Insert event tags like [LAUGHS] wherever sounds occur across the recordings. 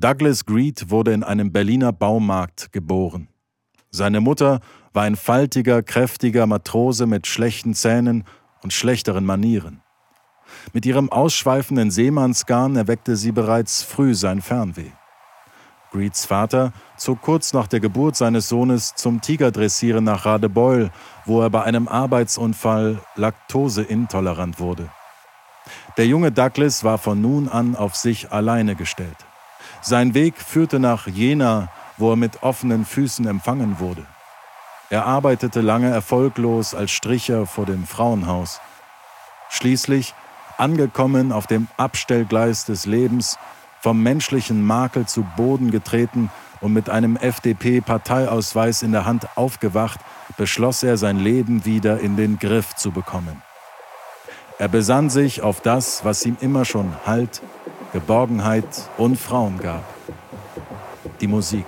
Douglas Greed wurde in einem Berliner Baumarkt geboren. Seine Mutter war ein faltiger, kräftiger Matrose mit schlechten Zähnen und schlechteren Manieren. Mit ihrem ausschweifenden Seemannsgarn erweckte sie bereits früh sein Fernweh. Greeds Vater zog kurz nach der Geburt seines Sohnes zum Tigerdressieren nach Radebeul, wo er bei einem Arbeitsunfall laktoseintolerant wurde. Der junge Douglas war von nun an auf sich alleine gestellt. Sein Weg führte nach Jena, wo er mit offenen Füßen empfangen wurde. Er arbeitete lange erfolglos als Stricher vor dem Frauenhaus. Schließlich, angekommen auf dem Abstellgleis des Lebens, vom menschlichen Makel zu Boden getreten und mit einem FDP-Parteiausweis in der Hand aufgewacht, beschloss er, sein Leben wieder in den Griff zu bekommen. Er besann sich auf das, was ihm immer schon Halt, Geborgenheit und Frauen gab. Die Musik.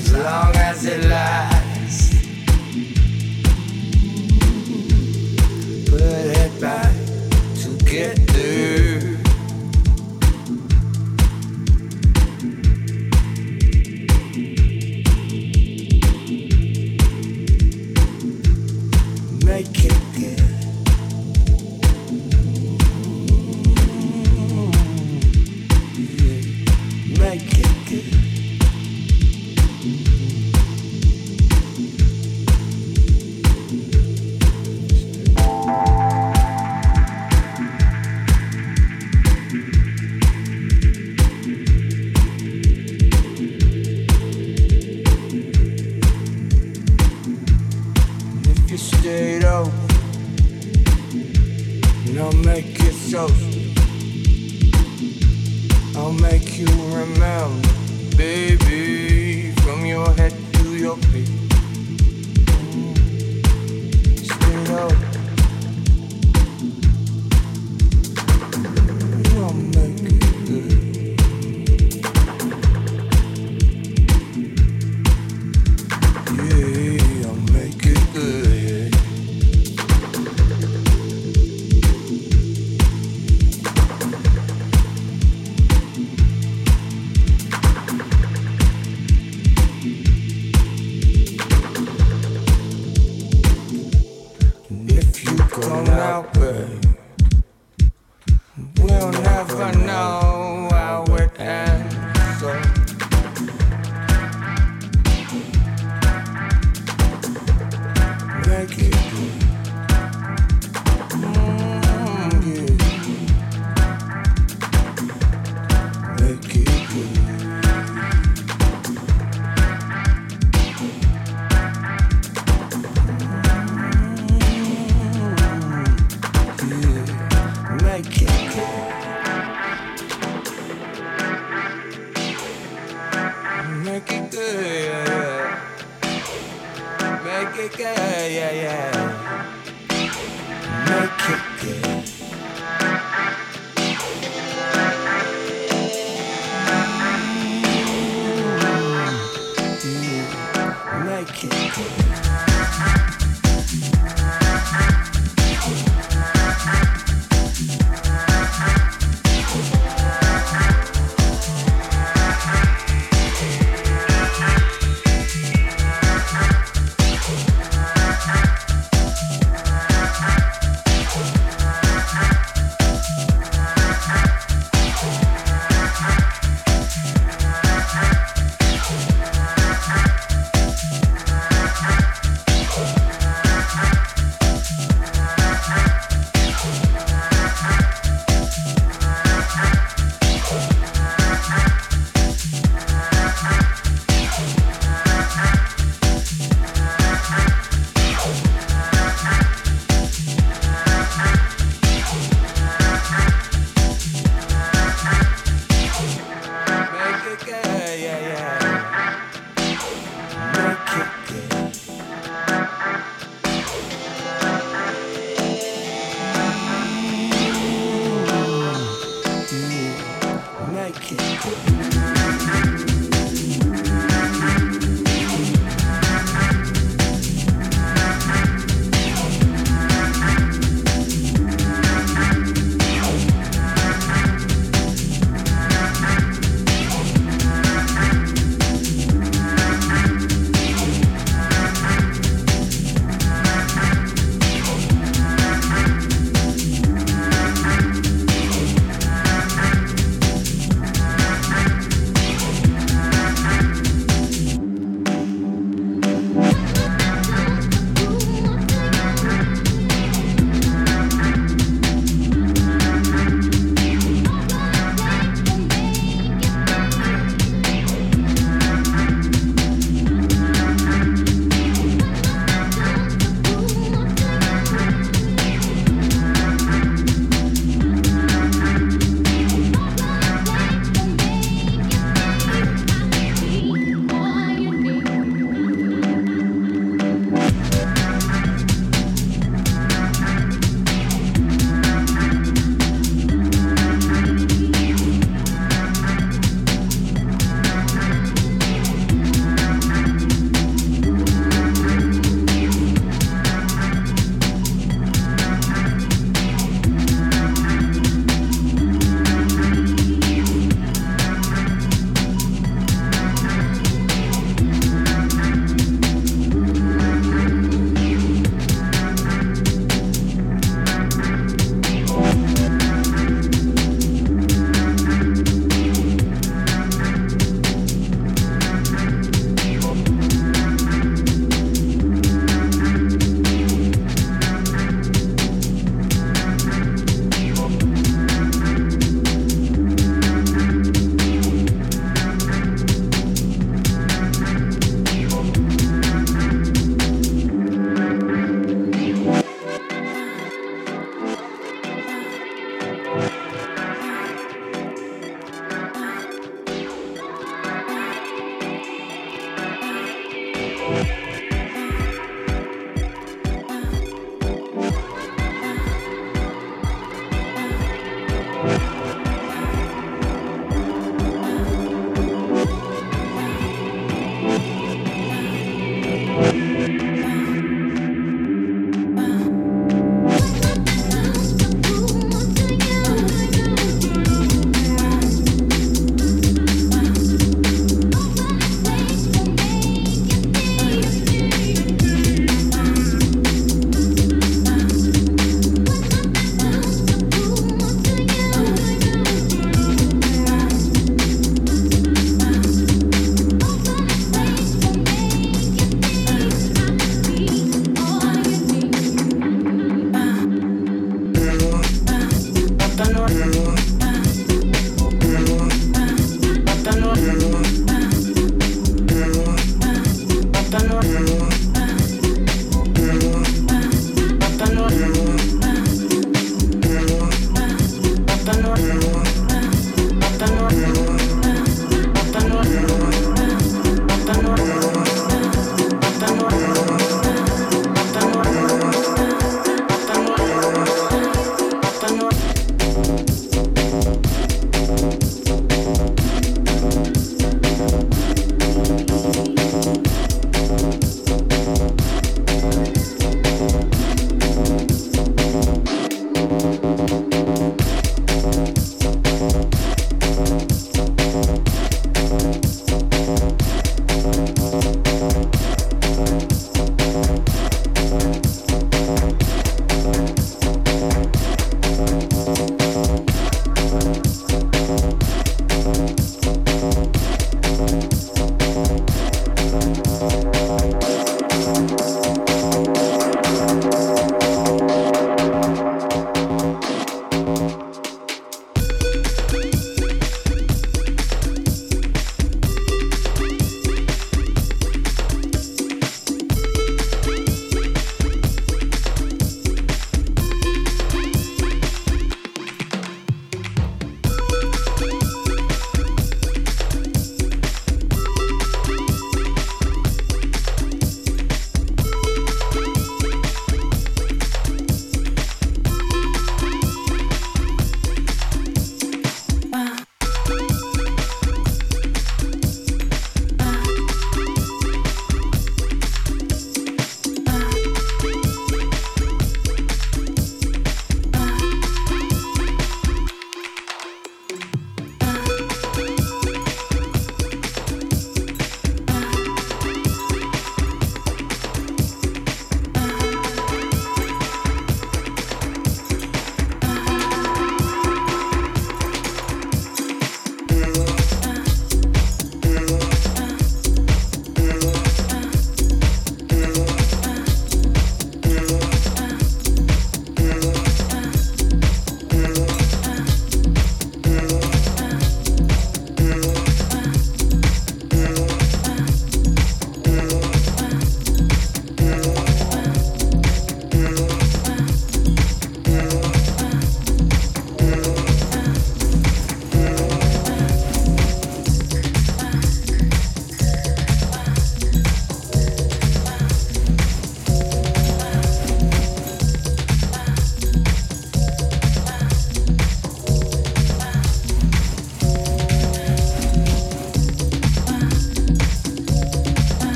As long as it lasts.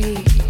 be.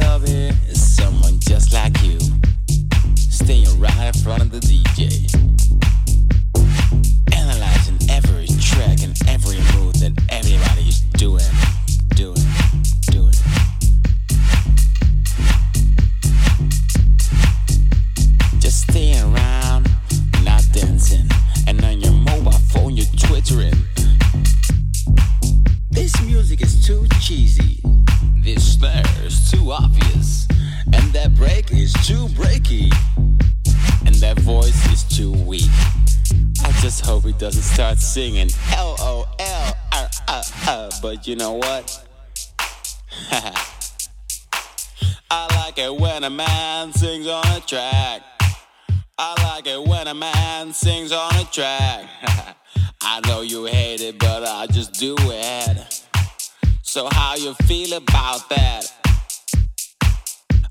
Club someone just like you, staying right in front of the DJ. Know what? [LAUGHS] I like it when a man sings on a track. I like it when a man sings on a track. [LAUGHS] I know you hate it, but I just do it. So how you feel about that?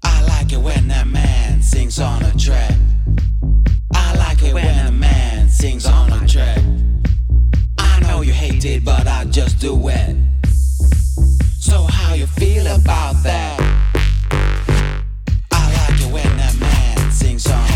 I like it when a man sings on a track. I like it when a man sings on a track. I know you hate it, but I just do it. So how you feel about that? I like it when a man sings on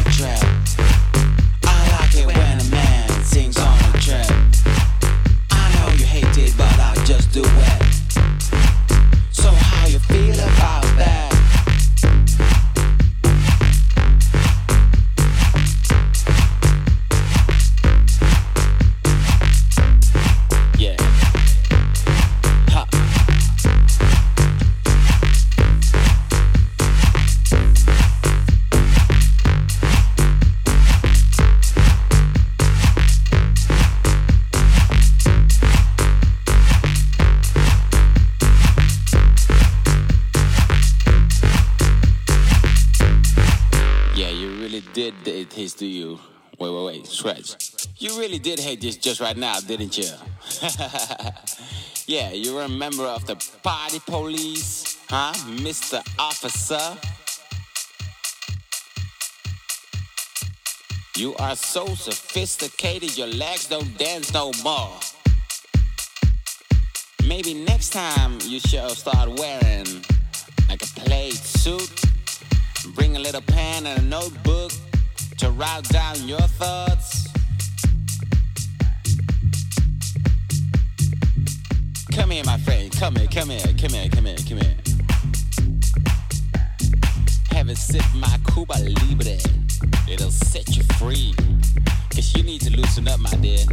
hate to you. Wait, wait, wait, stretch. You really did hate this just right now, didn't you? [LAUGHS] yeah, you're a member of the party police, huh, Mr. Officer? You are so sophisticated, your legs don't dance no more. Maybe next time you should start wearing like a plaid suit. Bring a little pen and a notebook to write down your thoughts. Come here, my friend. Come here, come here, come here, come here, come here. Have a sip my Cuba Libre. It'll set you free. Cause you need to loosen up, my dear.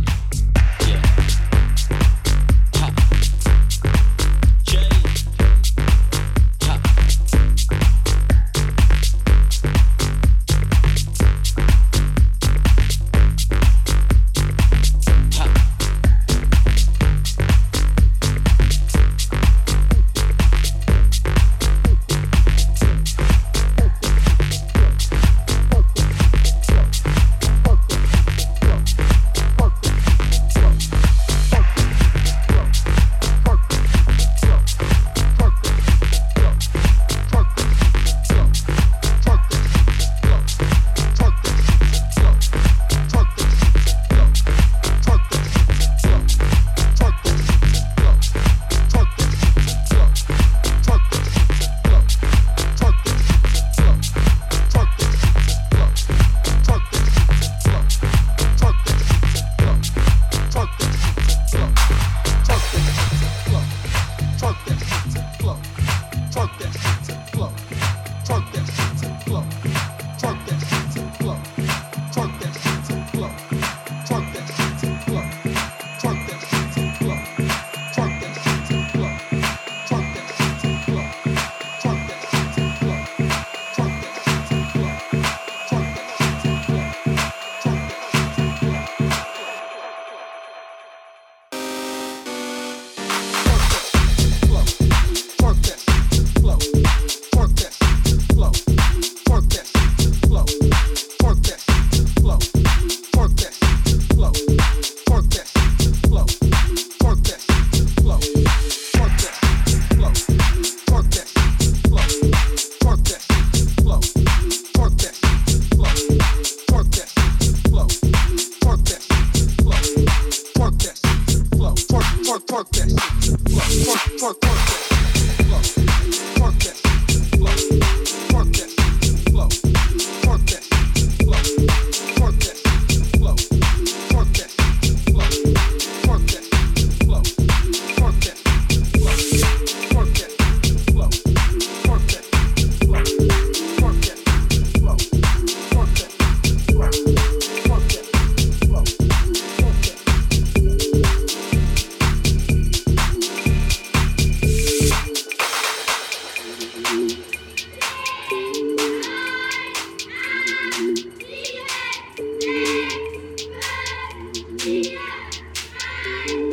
Bye.